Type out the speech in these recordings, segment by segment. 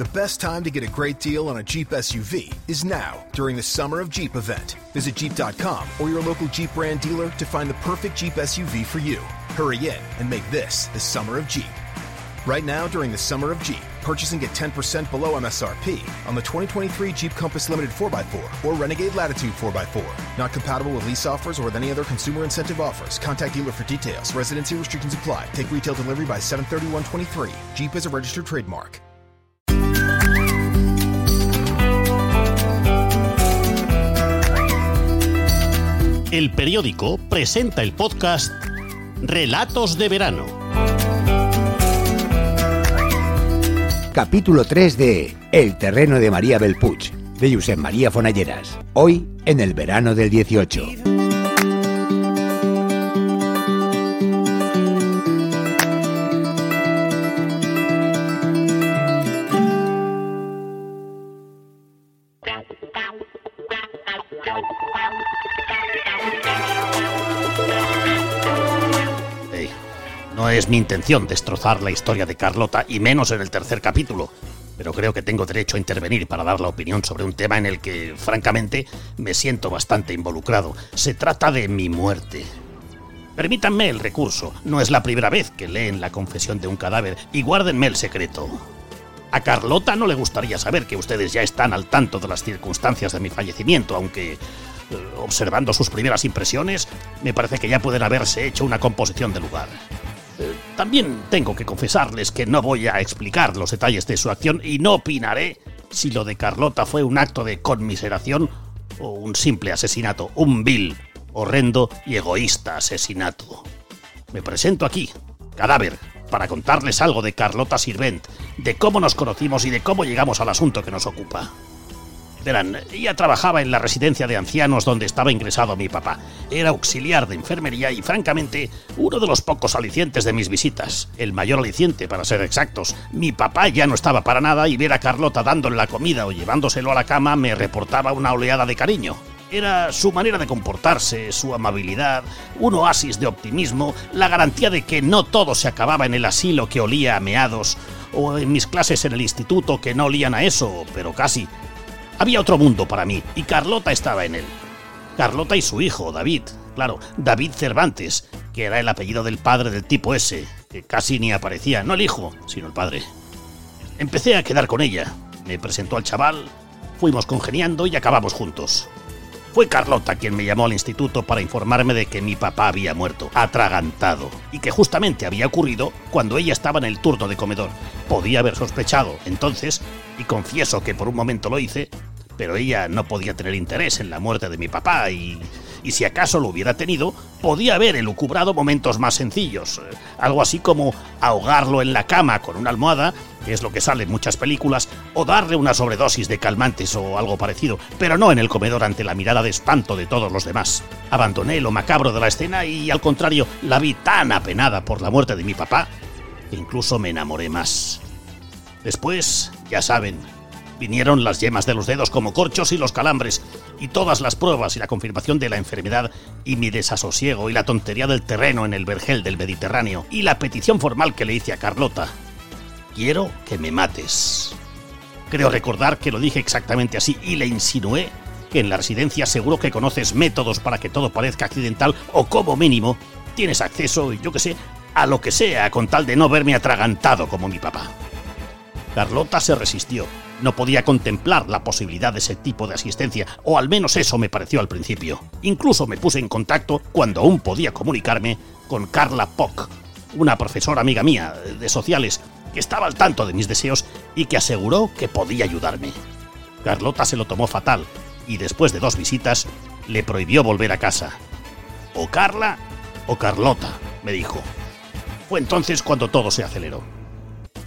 The best time to get a great deal on a Jeep SUV is now during the Summer of Jeep event. Visit Jeep.com or your local Jeep brand dealer to find the perfect Jeep SUV for you. Hurry in and make this the Summer of Jeep. Right now, during the Summer of Jeep, purchase and get 10% below MSRP on the 2023 Jeep Compass Limited 4x4 or Renegade Latitude 4x4. Not compatible with lease offers or with any other consumer incentive offers. Contact dealer for details. Residency restrictions apply. Take retail delivery by 731.23. Jeep is a registered trademark. El periódico presenta el podcast Relatos de Verano. Capítulo 3 de El terreno de María Belpuig, de Josep María Fonalleras. Hoy, en el verano del 18. No es mi intención destrozar la historia de Carlota, y menos en el tercer capítulo. Pero creo que tengo derecho a intervenir para dar la opinión sobre un tema en el que, francamente, me siento bastante involucrado. Se trata de mi muerte. Permítanme el recurso. No es la primera vez que leen la confesión de un cadáver y guárdenme el secreto. A Carlota no le gustaría saber que ustedes ya están al tanto de las circunstancias de mi fallecimiento, aunque, eh, observando sus primeras impresiones, me parece que ya pueden haberse hecho una composición de lugar. También tengo que confesarles que no voy a explicar los detalles de su acción y no opinaré si lo de Carlota fue un acto de conmiseración o un simple asesinato, un vil, horrendo y egoísta asesinato. Me presento aquí, cadáver, para contarles algo de Carlota Sirvent, de cómo nos conocimos y de cómo llegamos al asunto que nos ocupa. Verán, ella trabajaba en la residencia de ancianos donde estaba ingresado mi papá. Era auxiliar de enfermería y, francamente, uno de los pocos alicientes de mis visitas. El mayor aliciente, para ser exactos. Mi papá ya no estaba para nada y ver a Carlota dándole la comida o llevándoselo a la cama me reportaba una oleada de cariño. Era su manera de comportarse, su amabilidad, un oasis de optimismo, la garantía de que no todo se acababa en el asilo que olía a meados, o en mis clases en el instituto que no olían a eso, pero casi. Había otro mundo para mí, y Carlota estaba en él. Carlota y su hijo, David, claro, David Cervantes, que era el apellido del padre del tipo ese, que casi ni aparecía, no el hijo, sino el padre. Empecé a quedar con ella, me presentó al chaval, fuimos congeniando y acabamos juntos. Fue Carlota quien me llamó al instituto para informarme de que mi papá había muerto, atragantado, y que justamente había ocurrido cuando ella estaba en el turno de comedor. Podía haber sospechado entonces, y confieso que por un momento lo hice, pero ella no podía tener interés en la muerte de mi papá y, y si acaso lo hubiera tenido, podía haber elucubrado momentos más sencillos, eh, algo así como ahogarlo en la cama con una almohada, que es lo que sale en muchas películas, o darle una sobredosis de calmantes o algo parecido, pero no en el comedor ante la mirada de espanto de todos los demás. Abandoné lo macabro de la escena y al contrario, la vi tan apenada por la muerte de mi papá, que incluso me enamoré más. Después, ya saben, vinieron las yemas de los dedos como corchos y los calambres, y todas las pruebas y la confirmación de la enfermedad, y mi desasosiego y la tontería del terreno en el vergel del Mediterráneo, y la petición formal que le hice a Carlota. Quiero que me mates. Creo recordar que lo dije exactamente así y le insinué que en la residencia seguro que conoces métodos para que todo parezca accidental o como mínimo tienes acceso, yo que sé, a lo que sea con tal de no verme atragantado como mi papá. Carlota se resistió. No podía contemplar la posibilidad de ese tipo de asistencia, o al menos eso me pareció al principio. Incluso me puse en contacto, cuando aún podía comunicarme, con Carla Pock, una profesora amiga mía de sociales, que estaba al tanto de mis deseos y que aseguró que podía ayudarme. Carlota se lo tomó fatal, y después de dos visitas, le prohibió volver a casa. O Carla o Carlota, me dijo. Fue entonces cuando todo se aceleró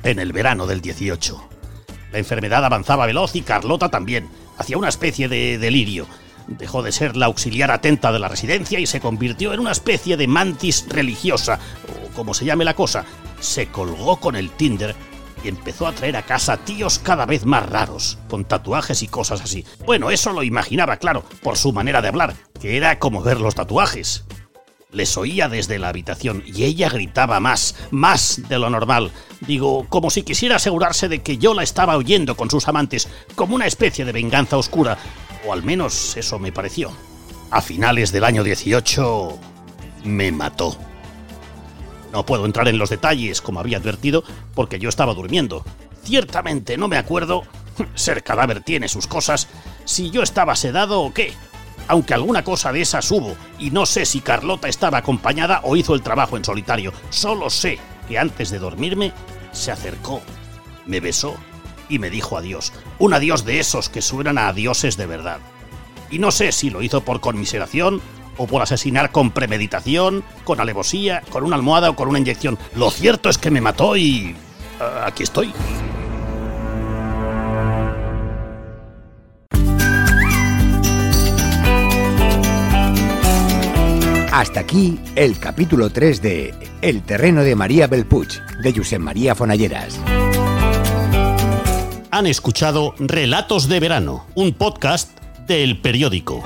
en el verano del 18. La enfermedad avanzaba veloz y Carlota también, hacia una especie de delirio. Dejó de ser la auxiliar atenta de la residencia y se convirtió en una especie de mantis religiosa, o como se llame la cosa. Se colgó con el Tinder y empezó a traer a casa tíos cada vez más raros, con tatuajes y cosas así. Bueno, eso lo imaginaba, claro, por su manera de hablar, que era como ver los tatuajes. Les oía desde la habitación y ella gritaba más, más de lo normal. Digo, como si quisiera asegurarse de que yo la estaba oyendo con sus amantes, como una especie de venganza oscura, o al menos eso me pareció. A finales del año 18 me mató. No puedo entrar en los detalles, como había advertido, porque yo estaba durmiendo. Ciertamente no me acuerdo, ser cadáver tiene sus cosas, si yo estaba sedado o qué aunque alguna cosa de esas hubo, y no sé si Carlota estaba acompañada o hizo el trabajo en solitario. Solo sé que antes de dormirme se acercó, me besó y me dijo adiós. Un adiós de esos que suenan a dioses de verdad. Y no sé si lo hizo por conmiseración o por asesinar con premeditación, con alevosía, con una almohada o con una inyección. Lo cierto es que me mató y... Ah, aquí estoy. Hasta aquí el capítulo 3 de El terreno de María Belpuch, de Josep María Fonalleras. Han escuchado Relatos de Verano, un podcast del periódico.